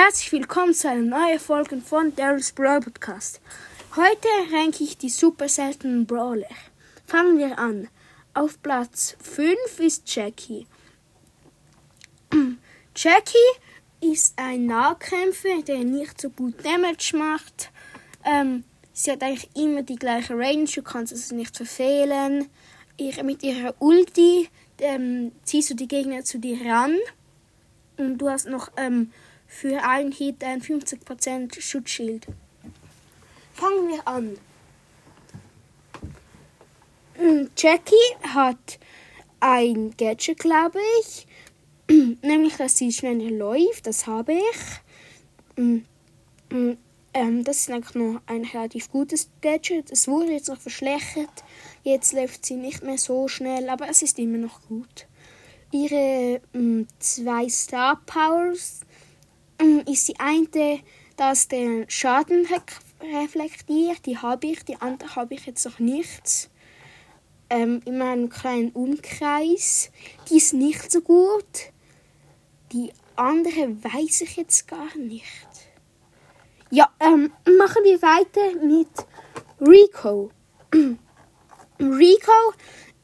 Herzlich willkommen zu einer neuen Folge von Daryl's Brawl Podcast. Heute ranke ich die super seltenen Brawler. Fangen wir an. Auf Platz 5 ist Jackie. Jackie ist ein Nahkämpfer, der nicht so gut Damage macht. Ähm, sie hat eigentlich immer die gleiche Range, du kannst es nicht verfehlen. Ihre, mit ihrer Ulti ähm, ziehst du die Gegner zu dir ran. Und du hast noch ähm, für einen Hit ein 50% Schutzschild. Fangen wir an. Mm, Jackie hat ein Gadget, glaube ich. Nämlich, dass sie schneller läuft. Das habe ich. Mm, mm, ähm, das ist eigentlich noch ein relativ gutes Gadget. Es wurde jetzt noch verschlechtert. Jetzt läuft sie nicht mehr so schnell, aber es ist immer noch gut. Ihre zwei Star Powers ist die eine, dass der Schaden reflektiert. Die habe ich, die andere habe ich jetzt noch nicht. Ähm, in meinem kleinen Umkreis. Die ist nicht so gut. Die andere weiß ich jetzt gar nicht. Ja, ähm, machen wir weiter mit Rico. Rico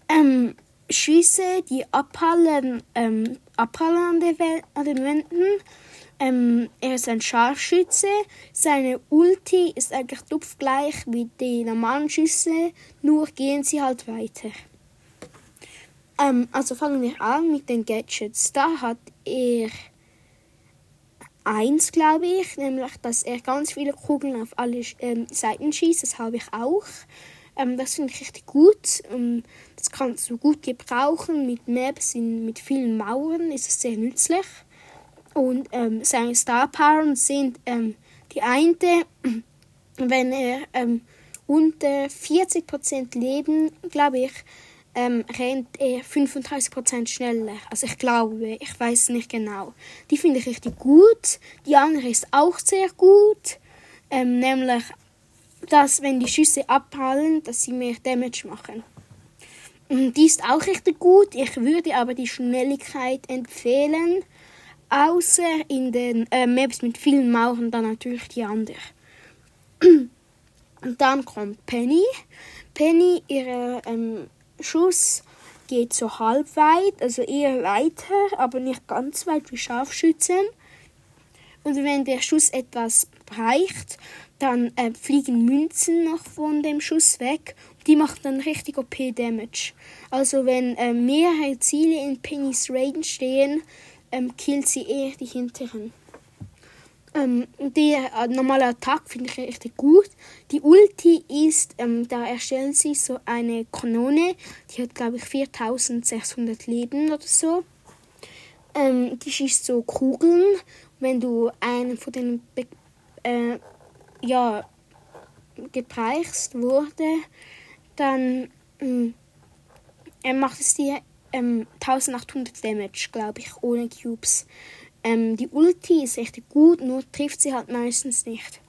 ähm, Schüsse, die abhallen, ähm, abhallen an, an den Wänden ähm, er ist ein Scharfschütze. Seine Ulti ist eigentlich dupfgleich wie die normalen Schüsse, nur gehen sie halt weiter. Ähm, also fangen wir an mit den Gadgets. Da hat er eins, glaube ich, nämlich, dass er ganz viele Kugeln auf alle ähm, Seiten schießt. Das habe ich auch. Ähm, das finde ich richtig gut. Ähm, das kannst du gut gebrauchen. Mit Maps, in, mit vielen Mauern ist es sehr nützlich. Und ähm, seine Star Power sind ähm, die eine, wenn er ähm, unter 40% Leben, glaube ich, ähm, rennt er 35% schneller. Also ich glaube, ich weiß nicht genau. Die finde ich richtig gut. Die andere ist auch sehr gut. Ähm, nämlich, dass wenn die Schüsse abprallen, dass sie mehr Damage machen. Und die ist auch richtig gut. Ich würde aber die Schnelligkeit empfehlen Außer in den äh, Maps mit vielen Mauern dann natürlich die andere. Und dann kommt Penny. Penny, ihr ähm, Schuss geht so halb weit, also eher weiter, aber nicht ganz weit wie Scharfschützen. Und wenn der Schuss etwas reicht, dann äh, fliegen Münzen noch von dem Schuss weg. Die machen dann richtig OP-Damage. Also wenn äh, mehrere Ziele in Pennys Range stehen, ähm, killt sie eher die hinteren. Ähm, der äh, normale Attack finde ich richtig gut. Die Ulti ist, ähm, da erstellt sie so eine Kanone, die hat glaube ich 4600 Leben oder so. Ähm, die schießt so Kugeln. Wenn du einen von den äh, ja, gepreicht wurde, dann ähm, macht es dir ähm, 1800 Damage, glaube ich, ohne Cubes. Ähm, die Ulti ist echt gut, nur trifft sie halt meistens nicht.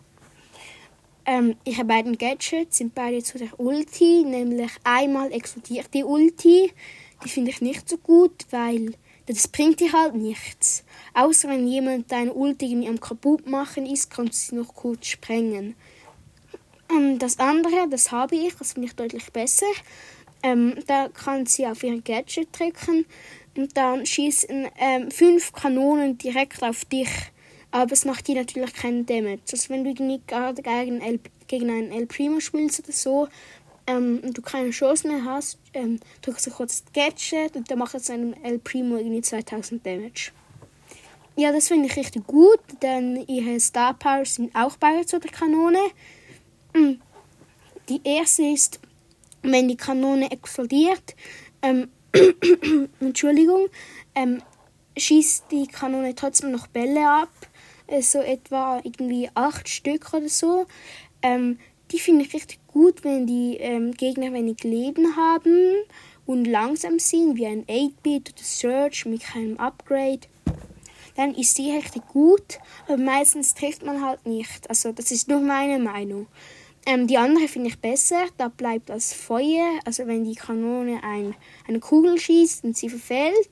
Ähm, ihre beiden Gadgets sind beide zu der Ulti, nämlich einmal explodiert die Ulti. Die finde ich nicht so gut, weil das bringt dir halt nichts. Außer wenn jemand deine Ulti irgendwie am kaputt machen ist, kannst du sie noch kurz sprengen. Ähm, das andere, das habe ich, das finde ich deutlich besser. Ähm, da kann sie auf ihr Gadget drücken und dann schießen ähm, fünf Kanonen direkt auf dich. Aber es macht dir natürlich keinen Damage. Also wenn du nicht gerade gegen, El, gegen einen El Primo spielst oder so ähm, und du keine Chance mehr hast, ähm, drückst du kurz das Gadget und dann macht es einem El Primo irgendwie 2000 Damage. Ja, das finde ich richtig gut, denn ihre Star Powers sind auch beide zu der Kanone. Mm. Die erste ist wenn die Kanone explodiert, ähm, Entschuldigung, ähm, schießt die Kanone trotzdem noch Bälle ab, äh, so etwa irgendwie acht Stück oder so. Ähm, die finde ich richtig gut, wenn die ähm, Gegner wenig Leben haben und langsam sind, wie ein 8-Bit oder Surge mit keinem Upgrade. Dann ist die richtig gut, aber meistens trifft man halt nicht. Also das ist nur meine Meinung. Ähm, die andere finde ich besser. Da bleibt das Feuer. Also wenn die Kanone ein, eine Kugel schießt und sie verfehlt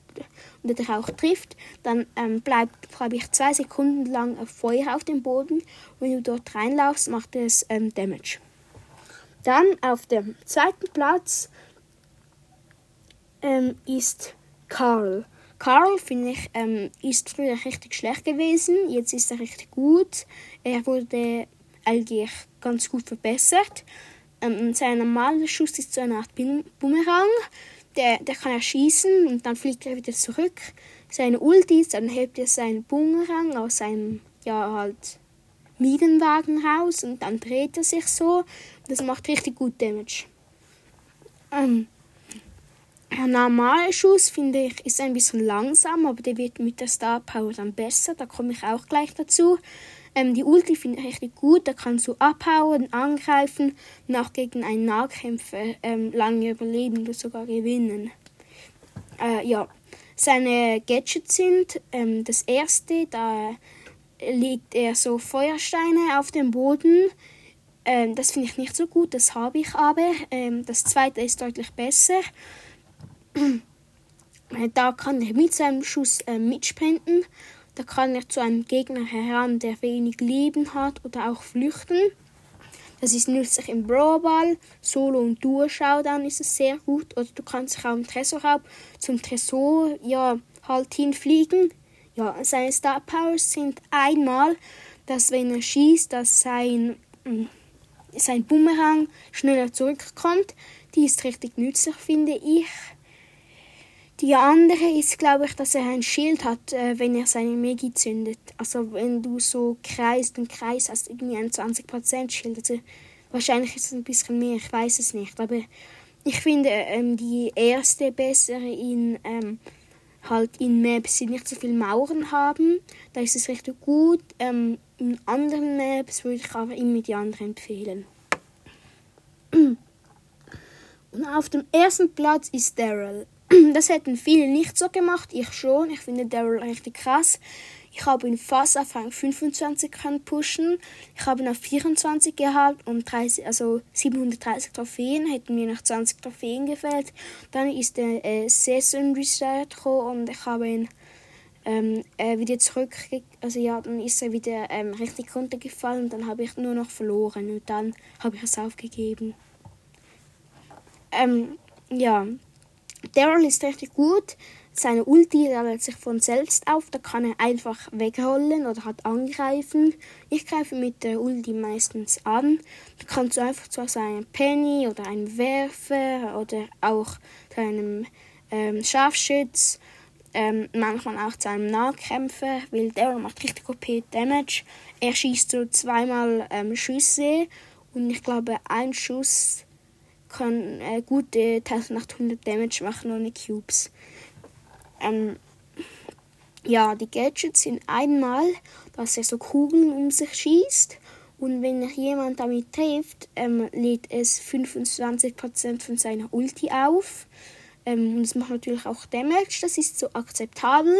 und dich auch trifft, dann ähm, bleibt, glaube ich, zwei Sekunden lang ein Feuer auf dem Boden. Wenn du dort reinlaufst, macht es ähm, Damage. Dann auf dem zweiten Platz ähm, ist Carl. Carl, finde ich, ähm, ist früher richtig schlecht gewesen. Jetzt ist er richtig gut. Er wurde eigentlich ganz gut verbessert. Ähm, sein normaler Schuss ist so eine Art Bumerang. Der, der kann er schießen und dann fliegt er wieder zurück. Seine Ultis, dann hebt er seinen Bumerang aus seinem, ja, halt, Midenwagen raus und dann dreht er sich so. Das macht richtig gut Damage. Ähm, der normale Schuss, finde ich, ist ein bisschen langsam, aber der wird mit der Star Power dann besser. Da komme ich auch gleich dazu. Ähm, die Ulti finde ich richtig gut. Da kannst du abhauen, angreifen und auch gegen einen Nahkämpfer ähm, lange überleben oder sogar gewinnen. Äh, ja, seine Gadgets sind ähm, das erste, da legt er so Feuersteine auf den Boden. Ähm, das finde ich nicht so gut, das habe ich aber. Ähm, das zweite ist deutlich besser. da kann er mit seinem Schuss äh, mitspenden da kann er zu einem Gegner heran, der wenig Leben hat oder auch flüchten. Das ist nützlich im Brawlball, Solo- und Duo-Showdown ist es sehr gut. Oder du kannst auch im Tresorraub zum Tresor ja, halt hinfliegen. Ja, seine Star Powers sind einmal, dass wenn er schießt, dass sein, mm, sein Bumerang schneller zurückkommt. Die ist richtig nützlich, finde ich. Die andere ist, glaube ich, dass er ein Schild hat, äh, wenn er seine Megi zündet. Also wenn du so kreist und kreist, hast irgendwie ein 20% Schild. Also wahrscheinlich ist es ein bisschen mehr, ich weiß es nicht. Aber ich finde ähm, die erste bessere in ähm, halt in Maps, die nicht so viele Mauern haben. Da ist es richtig gut. Ähm, in anderen Maps würde ich aber immer die andere empfehlen. Und auf dem ersten Platz ist Daryl. Das hätten viele nicht so gemacht, ich schon. Ich finde Daryl richtig krass. Ich habe ihn fast auf Rang 25 können pushen. Ich habe ihn auf 24 gehabt und 30, also 730 Trophäen. Hätten mir noch 20 Trophäen gefällt. Dann ist der äh, Season Restart gekommen und ich habe ihn ähm, äh, wieder zurück, also ja, dann ist er wieder ähm, richtig runtergefallen und dann habe ich nur noch verloren und dann habe ich es aufgegeben. Ähm, ja, Daryl ist richtig gut. Seine Ulti ladet sich von selbst auf. Da kann er einfach wegrollen oder halt angreifen. Ich greife mit der Ulti meistens an. Da kannst du einfach zu einem Penny oder einem Werfer oder auch zu einem ähm, Scharfschütz. Ähm, manchmal auch zu einem Nahkämpfer, weil Daryl macht richtig OP Damage. Er schießt so zweimal ähm, Schüsse und ich glaube ein Schuss kann äh, gute 1800 Damage machen ohne Cubes. Ähm, ja, die Gadgets sind einmal, dass er so Kugeln um sich schießt und wenn jemand damit trifft, ähm, lädt es 25% von seiner Ulti auf. Ähm, und es macht natürlich auch Damage, das ist so akzeptabel.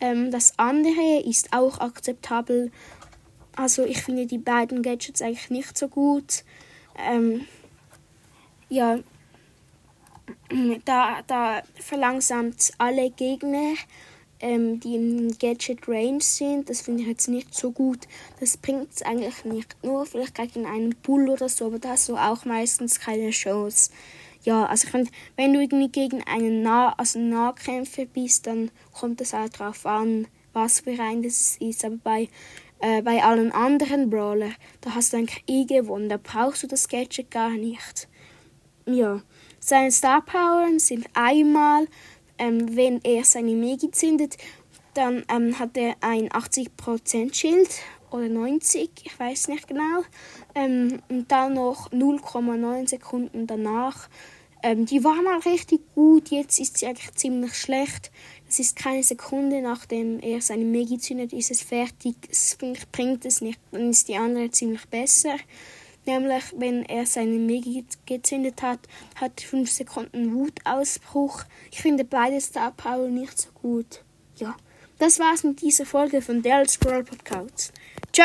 Ähm, das andere ist auch akzeptabel. Also ich finde die beiden Gadgets eigentlich nicht so gut. Ähm, ja, da, da verlangsamt alle Gegner, ähm, die im Gadget Range sind. Das finde ich jetzt nicht so gut. Das bringt es eigentlich nicht. Nur vielleicht gegen einen Bull oder so, aber da hast du auch meistens keine Chance. Ja, also find, wenn du irgendwie gegen einen nah also Nahkämpfer bist, dann kommt es auch darauf an, was für ein das ist. Aber bei, äh, bei allen anderen Brawler, da hast du eigentlich eh gewonnen. Da brauchst du das Gadget gar nicht ja, seine Star Powers sind einmal, ähm, wenn er seine Megi zündet, dann ähm, hat er ein 80% Schild oder 90, ich weiß nicht genau. Ähm, und dann noch 0,9 Sekunden danach. Ähm, die war mal richtig gut, jetzt ist sie eigentlich ziemlich schlecht. Es ist keine Sekunde, nachdem er seine Megi zündet, ist es fertig. Es bringt es nicht, dann ist die andere ziemlich besser. Nämlich, wenn er seine Megi gezündet hat, hat 5 Sekunden Wutausbruch. Ich finde beide Star Power nicht so gut. Ja, das war's mit dieser Folge von Dell Scroll Podcast. Ciao!